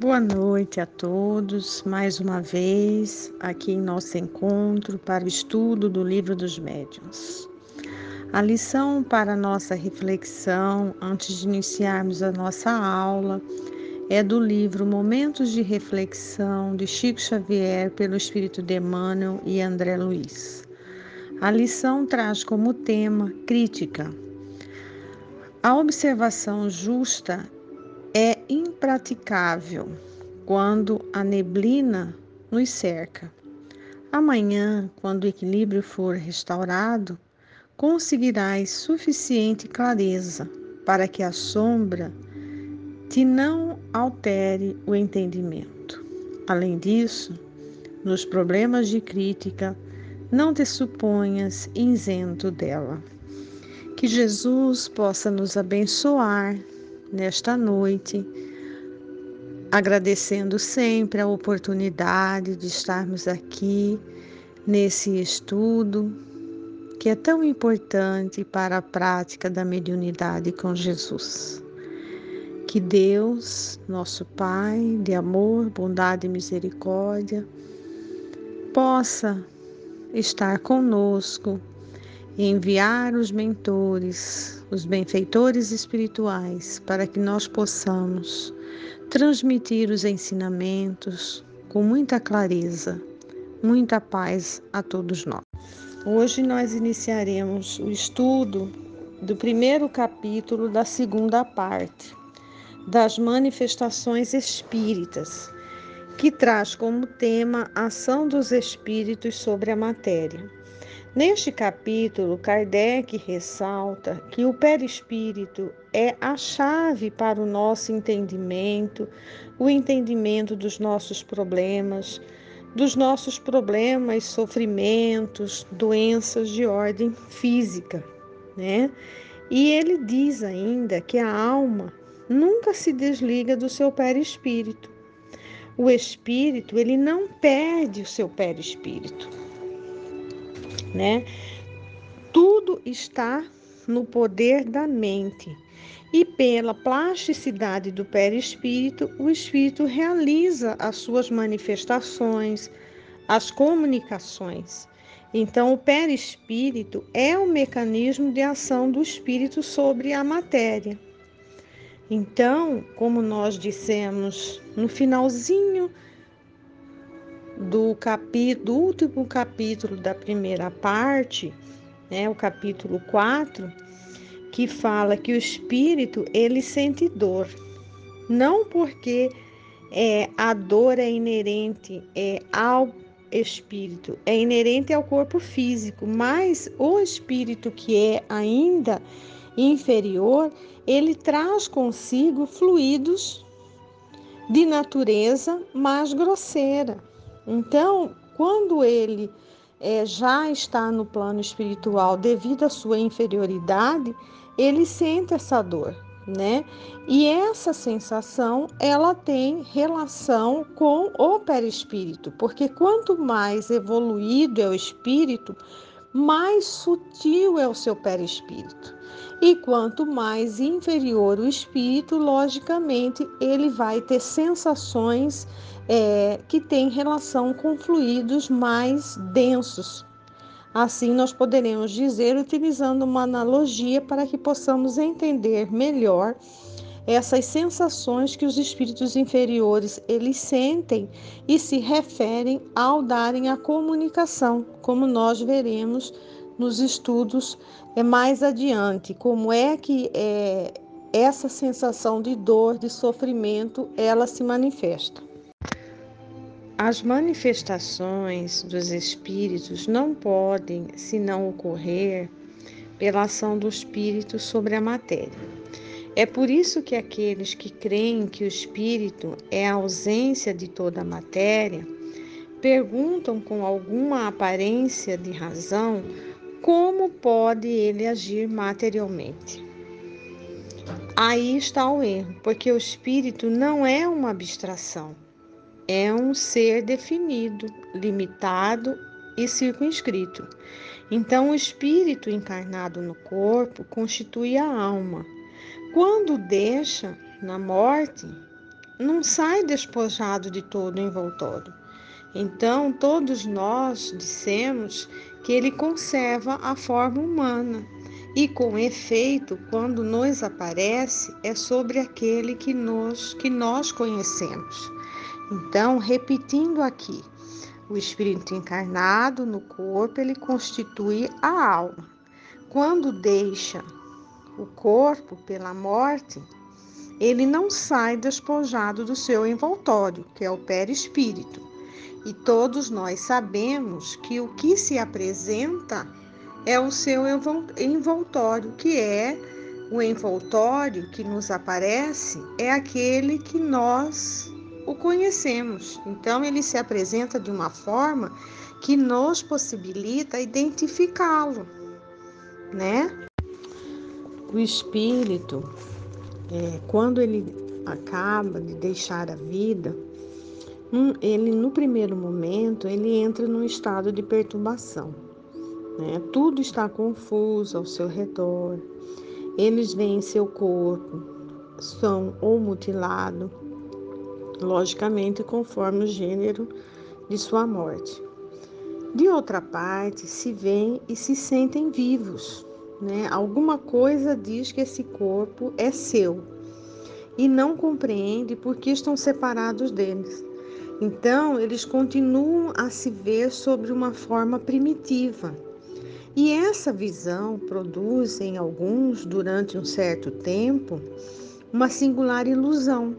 Boa noite a todos, mais uma vez aqui em nosso encontro para o estudo do Livro dos Médiuns. A lição para nossa reflexão, antes de iniciarmos a nossa aula, é do livro Momentos de Reflexão de Chico Xavier pelo Espírito de Emmanuel e André Luiz. A lição traz como tema crítica. A observação justa é impraticável quando a neblina nos cerca. Amanhã, quando o equilíbrio for restaurado, conseguirás suficiente clareza para que a sombra te não altere o entendimento. Além disso, nos problemas de crítica, não te suponhas isento dela. Que Jesus possa nos abençoar nesta noite, agradecendo sempre a oportunidade de estarmos aqui nesse estudo que é tão importante para a prática da mediunidade com Jesus. Que Deus, nosso Pai de amor, bondade e misericórdia, possa estar conosco enviar os mentores, os benfeitores espirituais, para que nós possamos transmitir os ensinamentos com muita clareza, muita paz a todos nós. Hoje nós iniciaremos o estudo do primeiro capítulo da segunda parte das manifestações espíritas, que traz como tema a ação dos espíritos sobre a matéria. Neste capítulo, Kardec ressalta que o perispírito é a chave para o nosso entendimento, o entendimento dos nossos problemas, dos nossos problemas, sofrimentos, doenças de ordem física, né? E ele diz ainda que a alma nunca se desliga do seu perispírito. O espírito, ele não perde o seu perispírito né? Tudo está no poder da mente. E pela plasticidade do perispírito, o espírito realiza as suas manifestações, as comunicações. Então, o perispírito é o mecanismo de ação do espírito sobre a matéria. Então, como nós dissemos no finalzinho do capítulo, do último capítulo da primeira parte, né, o capítulo 4, que fala que o espírito ele sente dor, não porque é, a dor é inerente é, ao espírito, é inerente ao corpo físico, mas o espírito que é ainda inferior, ele traz consigo fluidos de natureza mais grosseira. Então, quando ele é, já está no plano espiritual devido à sua inferioridade, ele sente essa dor, né? E essa sensação, ela tem relação com o perispírito, porque quanto mais evoluído é o espírito, mais sutil é o seu perispírito. E quanto mais inferior o espírito, logicamente, ele vai ter sensações é, que têm relação com fluidos mais densos. Assim, nós poderemos dizer, utilizando uma analogia para que possamos entender melhor essas sensações que os espíritos inferiores eles sentem e se referem ao darem a comunicação, como nós veremos nos estudos é mais adiante, como é que é, essa sensação de dor, de sofrimento, ela se manifesta. As manifestações dos espíritos não podem, se não ocorrer, pela ação do espírito sobre a matéria. É por isso que aqueles que creem que o espírito é a ausência de toda a matéria perguntam com alguma aparência de razão como pode ele agir materialmente. Aí está o erro, porque o espírito não é uma abstração é um ser definido, limitado e circunscrito. Então, o espírito encarnado no corpo constitui a alma. Quando deixa na morte, não sai despojado de todo o envoltório. Então, todos nós dissemos que ele conserva a forma humana. E com efeito, quando nos aparece, é sobre aquele que nós, que nós conhecemos. Então, repetindo aqui, o espírito encarnado no corpo, ele constitui a alma. Quando deixa o corpo pela morte, ele não sai despojado do seu envoltório, que é o perispírito. E todos nós sabemos que o que se apresenta é o seu envoltório, que é o envoltório que nos aparece, é aquele que nós o conhecemos. Então, ele se apresenta de uma forma que nos possibilita identificá-lo, né? O espírito, é, quando ele acaba de deixar a vida, um, ele no primeiro momento ele entra num estado de perturbação. Né? Tudo está confuso ao seu redor. Eles veem seu corpo, são ou mutilado, logicamente conforme o gênero de sua morte. De outra parte, se veem e se sentem vivos, né? Alguma coisa diz que esse corpo é seu e não compreende por que estão separados deles. Então, eles continuam a se ver sobre uma forma primitiva. E essa visão produz em alguns, durante um certo tempo, uma singular ilusão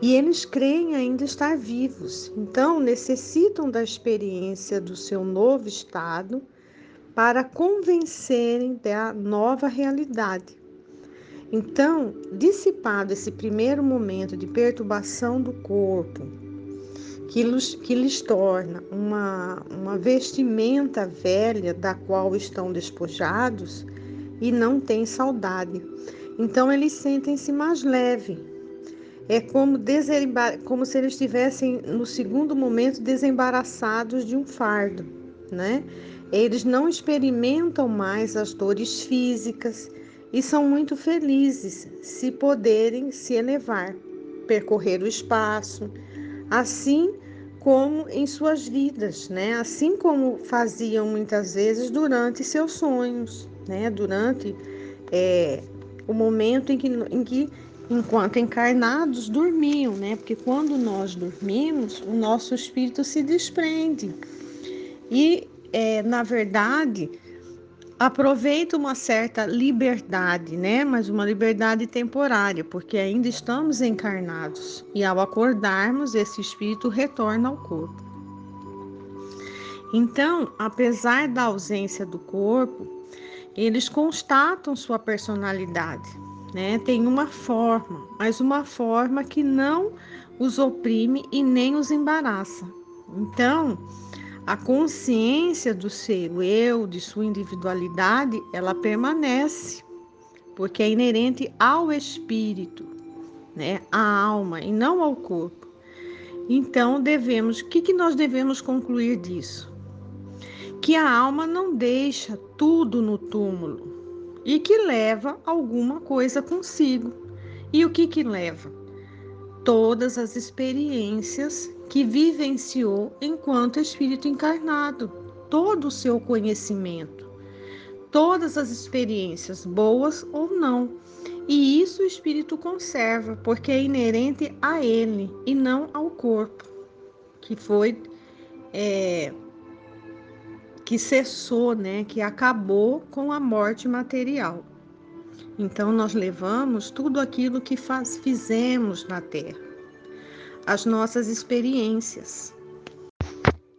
e eles creem ainda estar vivos, então necessitam da experiência do seu novo estado para convencerem da nova realidade. Então, dissipado esse primeiro momento de perturbação do corpo, que, lhes, que lhes torna uma, uma vestimenta velha da qual estão despojados e não têm saudade. Então, eles sentem-se mais leves, é como, como se eles estivessem, no segundo momento, desembaraçados de um fardo, né? Eles não experimentam mais as dores físicas e são muito felizes se poderem se elevar, percorrer o espaço, assim como em suas vidas, né? Assim como faziam muitas vezes durante seus sonhos, né? Durante é, o momento em que, em que enquanto encarnados dormiam, né? Porque quando nós dormimos, o nosso espírito se desprende. E, é, na verdade, aproveita uma certa liberdade, né? Mas uma liberdade temporária, porque ainda estamos encarnados. E ao acordarmos, esse espírito retorna ao corpo. Então, apesar da ausência do corpo, eles constatam sua personalidade, né? Tem uma forma, mas uma forma que não os oprime e nem os embaraça. Então, a consciência do seu eu, de sua individualidade, ela permanece, porque é inerente ao espírito, né? À alma e não ao corpo. Então, devemos, o que, que nós devemos concluir disso? Que a alma não deixa tudo no túmulo, e que leva alguma coisa consigo. E o que que leva? Todas as experiências que vivenciou enquanto espírito encarnado, todo o seu conhecimento, todas as experiências, boas ou não. E isso o espírito conserva, porque é inerente a ele e não ao corpo, que foi é, que cessou, né, que acabou com a morte material. Então nós levamos tudo aquilo que faz, fizemos na terra, as nossas experiências.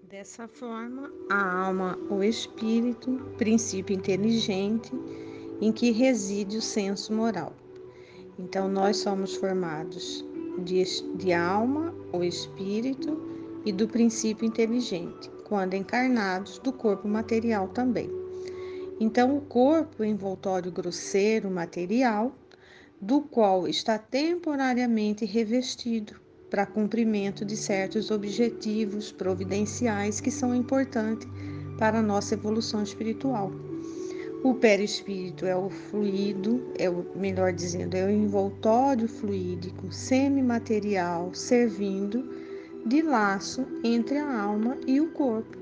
Dessa forma, a alma, o espírito, princípio inteligente em que reside o senso moral. Então nós somos formados de, de alma, o espírito e do princípio inteligente quando encarnados, do corpo material também. Então, o corpo envoltório grosseiro material, do qual está temporariamente revestido para cumprimento de certos objetivos providenciais que são importantes para a nossa evolução espiritual. O perispírito é o fluido, é o melhor dizendo, é o envoltório fluídico semimaterial servindo de laço entre a alma e o corpo.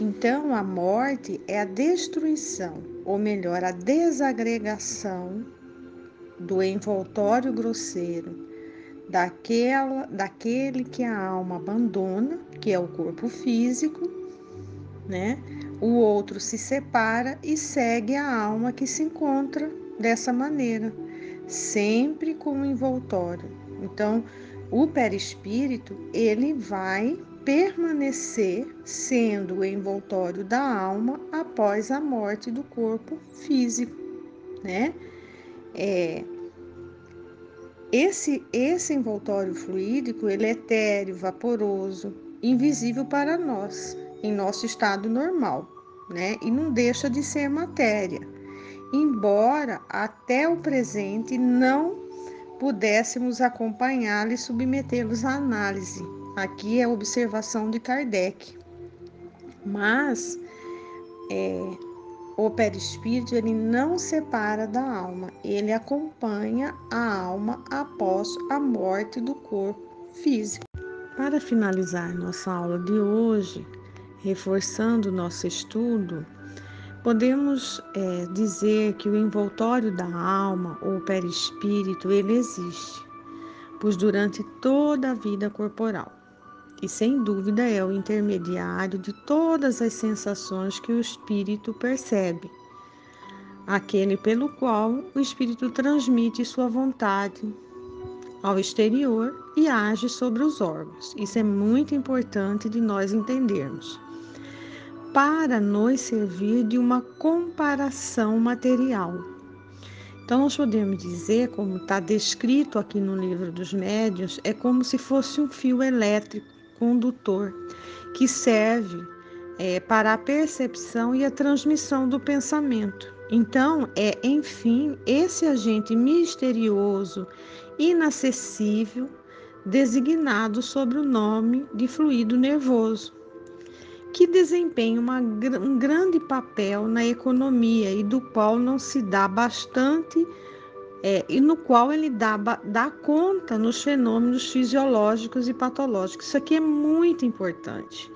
Então, a morte é a destruição, ou melhor, a desagregação do envoltório grosseiro daquela, daquele que a alma abandona, que é o corpo físico, né? O outro se separa e segue a alma que se encontra dessa maneira, sempre com o envoltório. Então, o perispírito, ele vai permanecer sendo o envoltório da alma após a morte do corpo físico, né? É, esse, esse envoltório fluídico, ele é etéreo, vaporoso, invisível para nós, em nosso estado normal, né? E não deixa de ser matéria, embora até o presente não pudéssemos acompanhá-lo e submetê-los à análise. Aqui é a observação de Kardec. Mas é, o perispírito ele não separa da alma, ele acompanha a alma após a morte do corpo físico. Para finalizar nossa aula de hoje, reforçando nosso estudo, podemos é, dizer que o envoltório da alma ou perispírito ele existe, pois durante toda a vida corporal e sem dúvida é o intermediário de todas as sensações que o espírito percebe, aquele pelo qual o espírito transmite sua vontade ao exterior e age sobre os órgãos. Isso é muito importante de nós entendermos. Para nos servir de uma comparação material. Então, nós podemos dizer, como está descrito aqui no livro dos médios, é como se fosse um fio elétrico condutor que serve é, para a percepção e a transmissão do pensamento. Então, é, enfim, esse agente misterioso, inacessível, designado sob o nome de fluido nervoso, que desempenha uma, um grande papel na economia e do qual não se dá bastante é, e no qual ele dá, dá conta nos fenômenos fisiológicos e patológicos. Isso aqui é muito importante.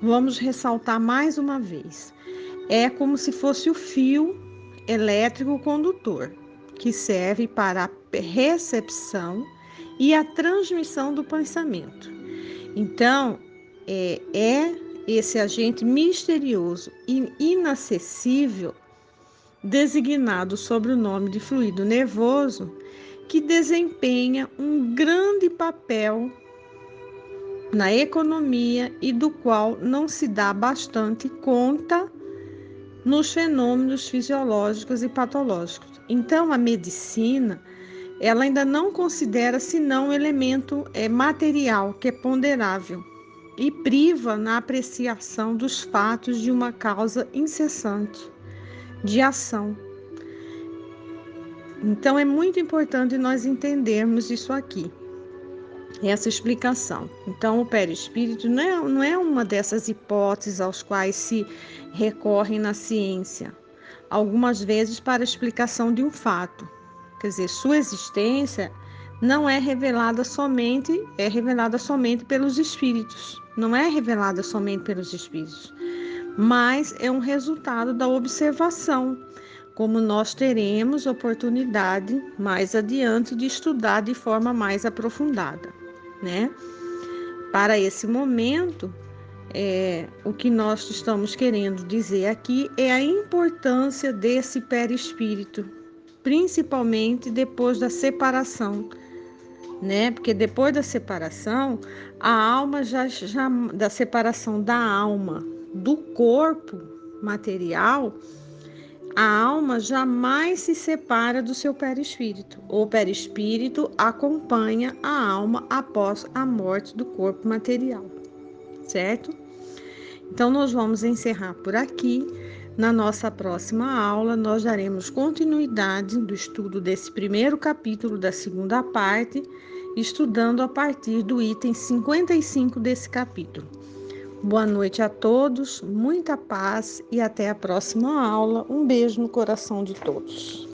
Vamos ressaltar mais uma vez. É como se fosse o fio elétrico condutor, que serve para a recepção e a transmissão do pensamento. Então, é, é esse agente misterioso e inacessível designado sob o nome de fluido nervoso, que desempenha um grande papel na economia e do qual não se dá bastante conta nos fenômenos fisiológicos e patológicos. Então, a medicina ela ainda não considera senão um elemento é, material que é ponderável e priva na apreciação dos fatos de uma causa incessante de ação. Então é muito importante nós entendermos isso aqui, essa explicação. Então o perispírito não é, não é uma dessas hipóteses aos quais se recorre na ciência, algumas vezes para explicação de um fato. Quer dizer, sua existência não é revelada somente, é revelada somente pelos espíritos, não é revelada somente pelos espíritos mas é um resultado da observação, como nós teremos oportunidade mais adiante de estudar de forma mais aprofundada, né? Para esse momento, é, o que nós estamos querendo dizer aqui é a importância desse perispírito, principalmente depois da separação, né? Porque depois da separação, a alma já, já da separação da alma do corpo material, a alma jamais se separa do seu perispírito. O perispírito acompanha a alma após a morte do corpo material, certo? Então, nós vamos encerrar por aqui. Na nossa próxima aula, nós daremos continuidade do estudo desse primeiro capítulo da segunda parte, estudando a partir do item 55 desse capítulo. Boa noite a todos, muita paz e até a próxima aula. Um beijo no coração de todos.